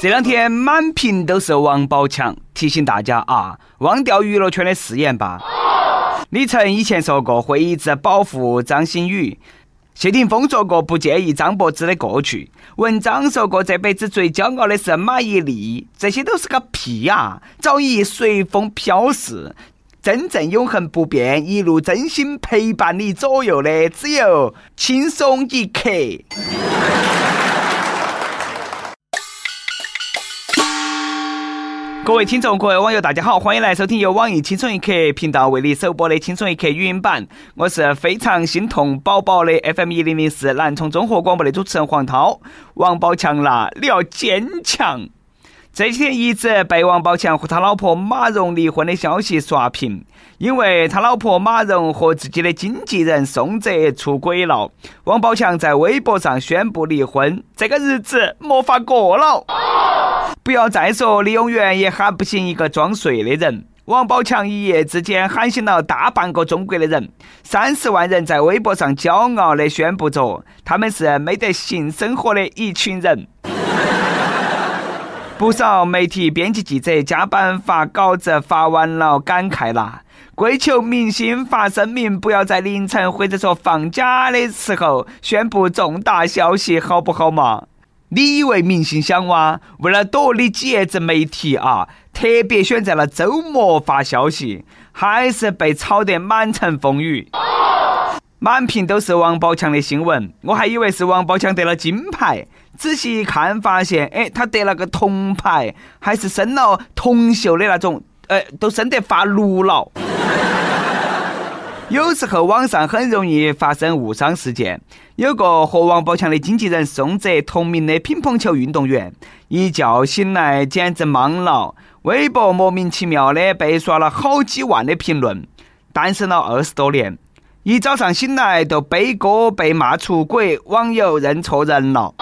这两天满屏都是王宝强，提醒大家啊，忘掉娱乐圈的誓言吧。李晨以前说过会一直保护张馨予，谢霆锋说过不介意张柏芝的过去，文章说过这辈子最骄傲的是马伊琍，这些都是个屁呀，早已随风飘逝。真正永恒不变，一路真心陪伴你左右的，只有轻松一刻。各位听众，各位网友，大家好，欢迎来收听由网易轻松一刻频道为你首播的轻松一刻语音版。我是非常心痛宝宝的 FM 一零零四南充综合广播的主持人黄涛。王宝强啦，你要坚强。这几天一直被王宝强和他老婆马蓉离婚的消息刷屏，因为他老婆马蓉和自己的经纪人宋哲出轨了。王宝强在微博上宣布离婚，这个日子没法过了。不要再说李永元也喊不醒一个装睡的人。王宝强一夜之间喊醒了大半个中国的人，三十万人在微博上骄傲地宣布着，他们是没得性生活的一群人。不少媒体编辑记者加班发稿子发完了，感慨啦，跪求明星发声明，不要在凌晨或者说放假的时候宣布重大消息，好不好嘛？你以为明星想哇？为了躲你几爷子媒体啊，特别选在了周末发消息，还是被炒得满城风雨，满屏都是王宝强的新闻。我还以为是王宝强得了金牌，仔细一看发现，哎，他得了个铜牌，还是生了铜锈的那种，呃，都生得发绿了。有时候网上很容易发生误伤事件。有个和王宝强的经纪人宋哲同名的乒乓球运动员，一觉醒来简直懵了，微博莫名其妙的被刷了好几万的评论。单身了二十多年，一早上醒来就悲歌被骂出轨，网友认错人了。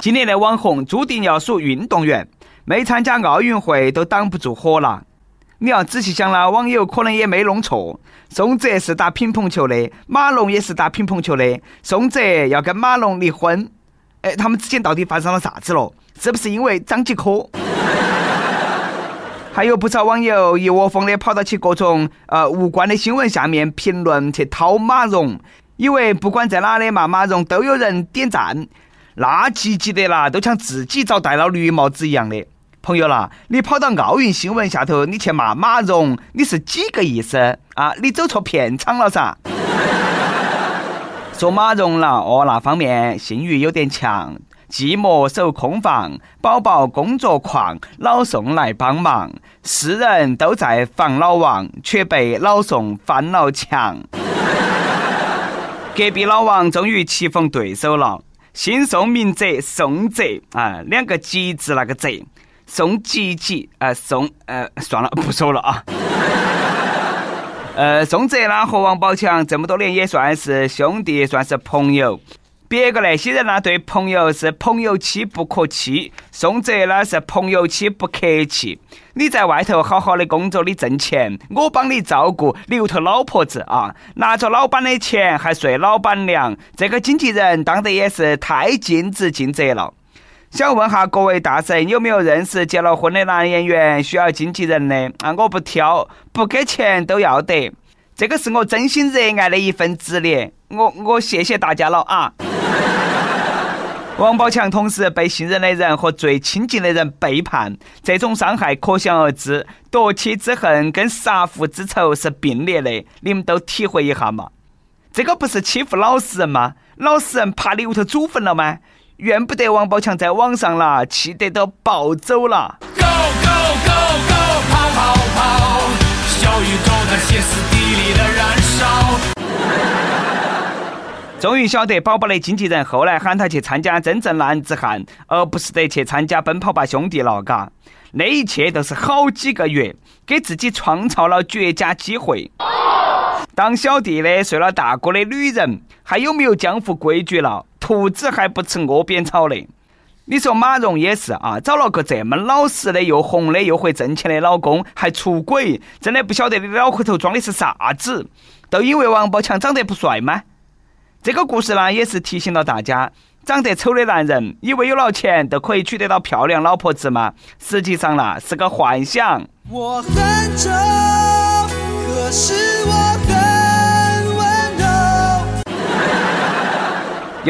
今年的网红注定要属运动员，没参加奥运会都挡不住火了。你要仔细想了，网友可能也没弄错。宋哲是打乒乓球的，马龙也是打乒乓球的。宋哲要跟马龙离婚，哎，他们之间到底发生了啥子了？是不是因为张继科？还有不少网友一窝蜂的跑到起各种呃无关的新闻下面评论去掏马蓉，以为不管在哪里骂马蓉都有人点赞，那积极的啦，都像自己遭戴了绿帽子一样的。朋友啦，你跑到奥运新闻下头，你去骂马蓉，你是几个意思啊？你走错片场了噻！说马蓉了哦，那方面性欲有点强，寂寞守空房，宝宝工作狂，老宋来帮忙，世人都在防老王，却被老宋翻了墙。隔壁老王终于棋逢对手了，姓宋名哲，宋哲啊，两个吉字那个哲。宋吉吉，呃，宋，呃，算了，不说了啊。呃，宋哲呢和王宝强这么多年也算是兄弟，算是朋友。别个那些人呢，对朋友是朋友妻不可欺，宋哲呢是朋友妻不客气。你在外头好好的工作，你挣钱，我帮你照顾里头老婆子啊，拿着老板的钱还睡老板娘，这个经纪人当得也是太尽职尽责了。想问下各位大神，有没有认识结了婚的男演员需要经纪人的？啊，我不挑，不给钱都要得。这个是我真心热爱的一份职业，我我谢谢大家了啊！王宝强同时被信任的人和最亲近的人背叛，这种伤害可想而知。夺妻之恨跟杀父之仇是并列的，你们都体会一下嘛。这个不是欺负老实人吗？老实人怕里屋头祖坟了吗？怨不得王宝强在网上了，气得都暴走了。Go go go go，跑跑跑，小宇宙在歇斯底里的燃烧。终于晓得宝宝的经纪人后来喊他去参加真正男子汉，而不是得去参加奔跑吧兄弟了，嘎。那一切都是好几个月，给自己创造了绝佳机会。当小弟的睡了大哥的女人，还有没有江湖规矩了？兔子还不吃窝边草呢。你说马蓉也是啊，找了个这么老实的、又红的、又会挣钱的老公，还出轨，真的不晓得你脑壳头装的是啥子？都因为王宝强长得不帅吗？这个故事呢，也是提醒了大家，长得丑的男人以为有了钱都可以娶得到漂亮老婆子吗？实际上呢，是个幻想。我很丑，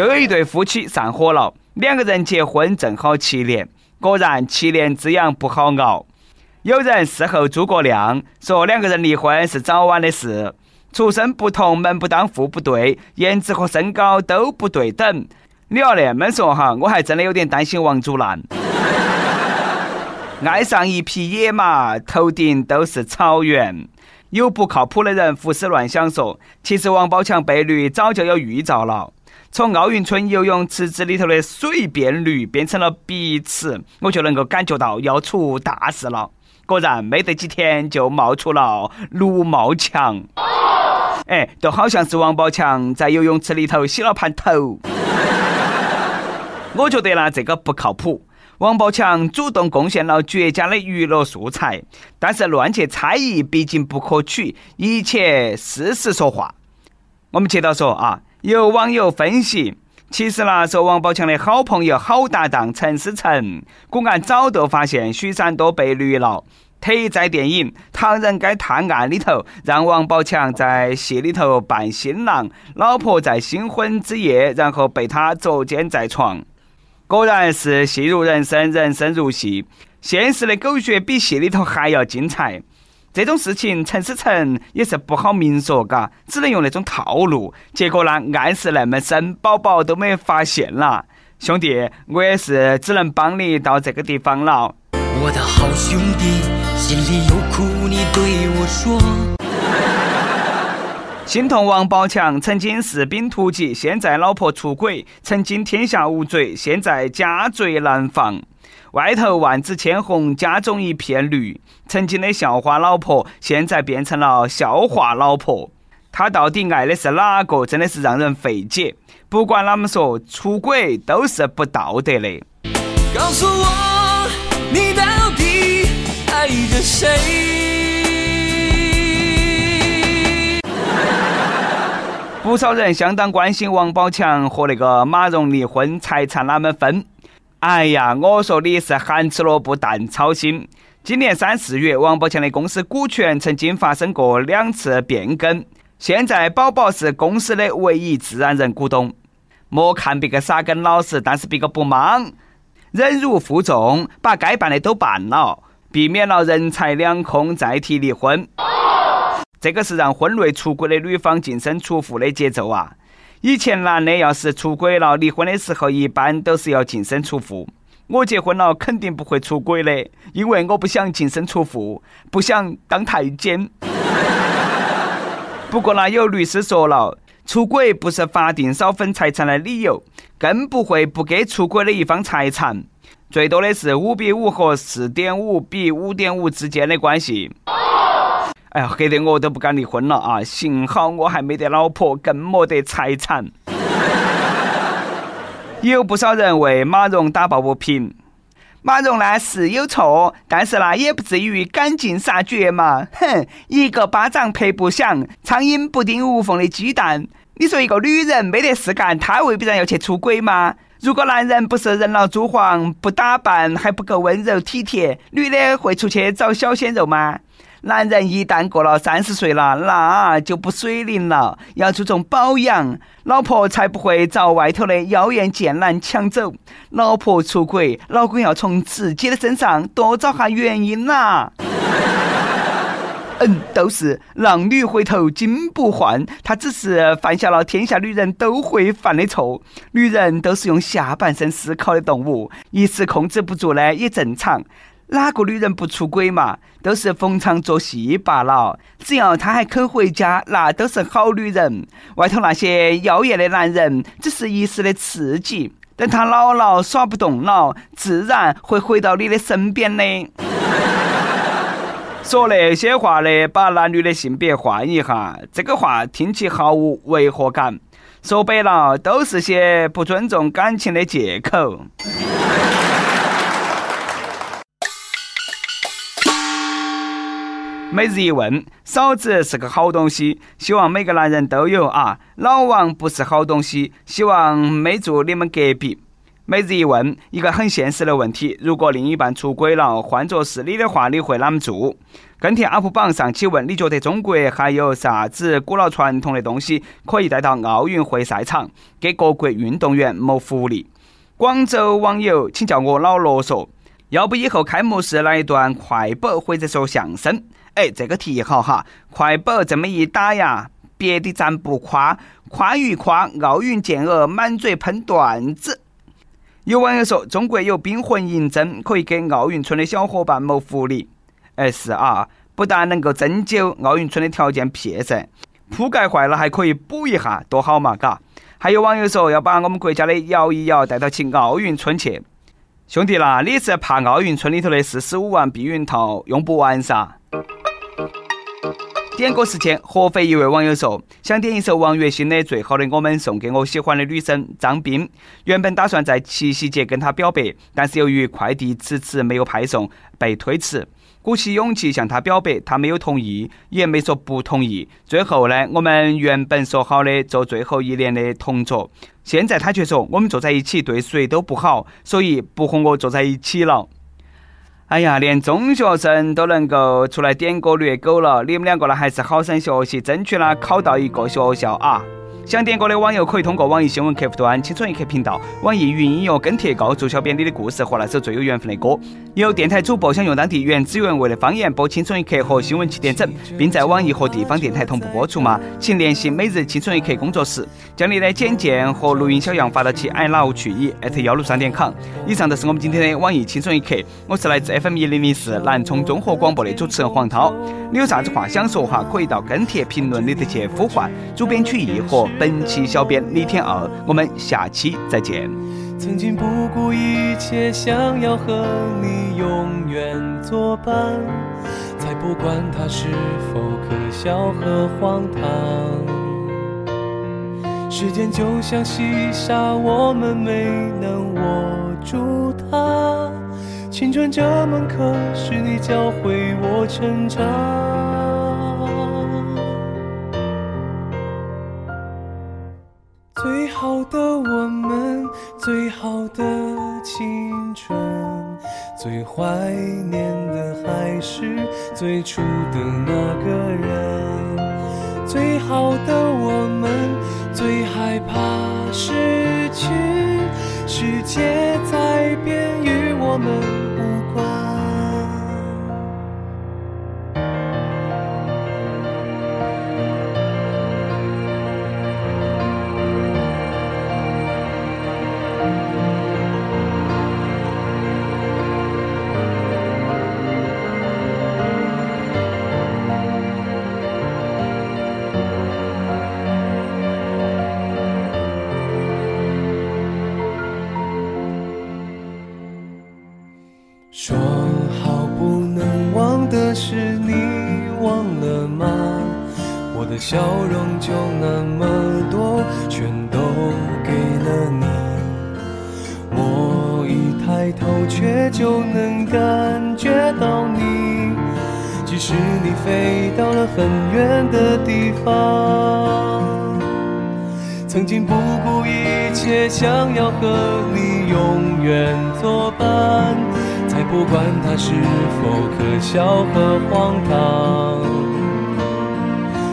又有一对夫妻上火了，两个人结婚正好七年，果然七年之痒不好熬。有人事后诸葛亮说，两个人离婚是早晚的事，出身不同，门不当户不对，颜值和身高都不对等。你要那么说哈，我还真的有点担心王祖蓝。爱上一匹野马，头顶都是草原。有不靠谱的人胡思乱想说，其实王宝强被绿早就有预兆了。从奥运村游泳池子里头的水变绿变成了碧池，我就能够感觉到要出大事了。果然没得几天就冒出了卢茂强，哎，就好像是王宝强在游泳池里头洗了盘头。我觉得呢，这个不靠谱。王宝强主动贡献了绝佳的娱乐素材，但是乱去猜疑，毕竟不可取。一切事实说话。我们接着说啊，有网友分析，其实呢，说王宝强的好朋友、好搭档陈思诚，公安早都发现许三多被绿了。特意在电影《唐人街探案》里头，让王宝强在戏里头扮新郎，老婆在新婚之夜，然后被他捉奸在床。果然是戏如人生，人生如戏。现实的狗血比戏里头还要精彩。这种事情，陈思诚也是不好明说，嘎，只能用那种套路。结果呢，暗示那么深，宝宝都没发现了。兄弟，我也是只能帮你到这个地方了。我的好兄弟，心里有苦你对我说。心痛王宝强，曾经士兵突击，现在老婆出轨；曾经天下无罪，现在家贼难防。外头万紫千红，家中一片绿。曾经的校花老婆，现在变成了笑话老婆。他到底爱的是哪个？真的是让人费解。不管啷么说，出轨都是不道德的。告诉我，你到底爱着谁？不少人相当关心王宝强和那个马蓉离婚财产哪们分。哎呀，我说你是咸吃萝卜淡操心。今年三四月，王宝强的公司股权曾经发生过两次变更，现在宝宝是公司的唯一自然人股东。莫看别个傻根老实，但是别个不忙，忍辱负重，把该办的都办了，避免了人财两空再提离婚。这个是让婚内出轨的女方净身出户的节奏啊！以前男的要是出轨了，离婚的时候一般都是要净身出户。我结婚了肯定不会出轨的，因为我不想净身出户，不想当太监。不过呢，有律师说了，出轨不是法定少分财产的理由，更不会不给出轨的一方财产，最多的是五比五和四点五比五点五之间的关系。哎呀，黑得我都不敢离婚了啊！幸好我还没得老婆，更没得财产。也有不少人为马蓉打抱不平。马蓉呢是有错，但是呢也不至于赶尽杀绝嘛。哼，一个巴掌拍不响，苍蝇不叮无缝的鸡蛋。你说一个女人没得事干，她未必然要去出轨吗？如果男人不是人老珠黄，不打扮，还不够温柔体贴，女的会出去找小鲜肉吗？男人一旦过了三十岁了，那就不水灵了，要注重保养，老婆才不会遭外头的妖艳贱男抢走。老婆出轨，老公要从自己的身上多找下原因啦。嗯，都是浪女回头金不换，他只是犯下了天下女人都会犯的错。女人都是用下半身思考的动物，一时控制不住呢，也正常。哪个女人不出轨嘛？都是逢场作戏罢了。只要她还肯回家，那都是好女人。外头那些妖艳的男人，只是一时的刺激。等她老了耍不动了，自然会回到你的身边的。说那些话的，把男女的性别换一下，这个话听起毫无违和感。说白了，都是些不尊重感情的借口。每日一问：嫂子是个好东西，希望每个男人都有啊。老王不是好东西，希望没住你们隔壁。每日一问：一个很现实的问题，如果另一半出轨了，换作是你的话，你会啷么做？跟帖 UP 榜上，请问你觉得中国还有啥子古老传统的东西可以带到奥运会赛场，给各国运动员谋福利？广州网友，请叫我老罗嗦。要不以后开幕式来一段快板或者说相声？哎，这个题好哈！快板这么一打呀，别的咱不夸，夸一夸奥运健儿满嘴喷段子。有网友说，中国有冰魂银针，可以给奥运村的小伙伴谋福利。哎，是啊，不但能够针灸，奥运村的条件撇噻，铺盖坏了还可以补一下，多好嘛，嘎！还有网友说要把我们国家的摇一摇带到去奥运村去。兄弟啦，你是怕奥运村里头的四十五万避孕套用不完噻？点歌时间，合肥一位网友说：“想点一首王栎鑫的《最好的我们》，送给我喜欢的女生张斌。原本打算在七夕节跟她表白，但是由于快递迟迟没有派送，被推迟。鼓起勇气向她表白，她没有同意，也没说不同意。最后呢，我们原本说好的做最后一年的同桌，现在她却说我们坐在一起对谁都不好，所以不和我坐在一起了。”哎呀，连中学生都能够出来点歌虐狗了，你们两个呢还是好生学习，争取呢考到一个学校啊！想点歌的网友可以通过网易新闻客户端“青春一刻”频道、网易云音乐跟帖告诉小编你的故事和那首最有缘分的歌。有电台主播想用当地原汁原味的方言播《青春一刻》和新闻七点整，并在网易和地方电台同步播出吗？请联系每日青春一刻工作室，将你的简介和录音小样发到其 i love 去以幺六三点 com。以上就是我们今天的网易青春一刻，我是来自 FM 一零零四南充综合广播的主持人黄涛。你有啥子话想说哈？可以到跟帖评论里头去呼唤主编曲艺和。本期小编李天二，我们下期再见。曾经不顾一切想要和你永远作伴，才不管它是否可笑和荒唐。时间就像细沙，我们没能握住它。青春这门课，是你教会我成长。好的我们，最好的青春，最怀念的还是最初的那个人。最好的我们，最害怕失去，世界在变，与我们。无关抬头，却就能感觉到你，即使你飞到了很远的地方。曾经不顾一切，想要和你永远作伴。才不管它是否可笑和荒唐。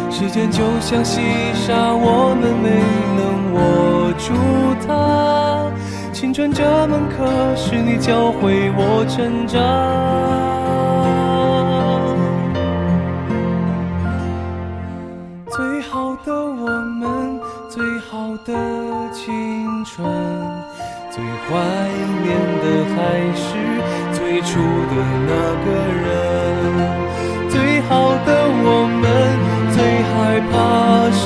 时间就像细沙，我们没能握住它。青春这门课，是你教会我成长。最好的我们，最好的青春，最怀念的还是。最初的那个人，最好的我们，最害怕失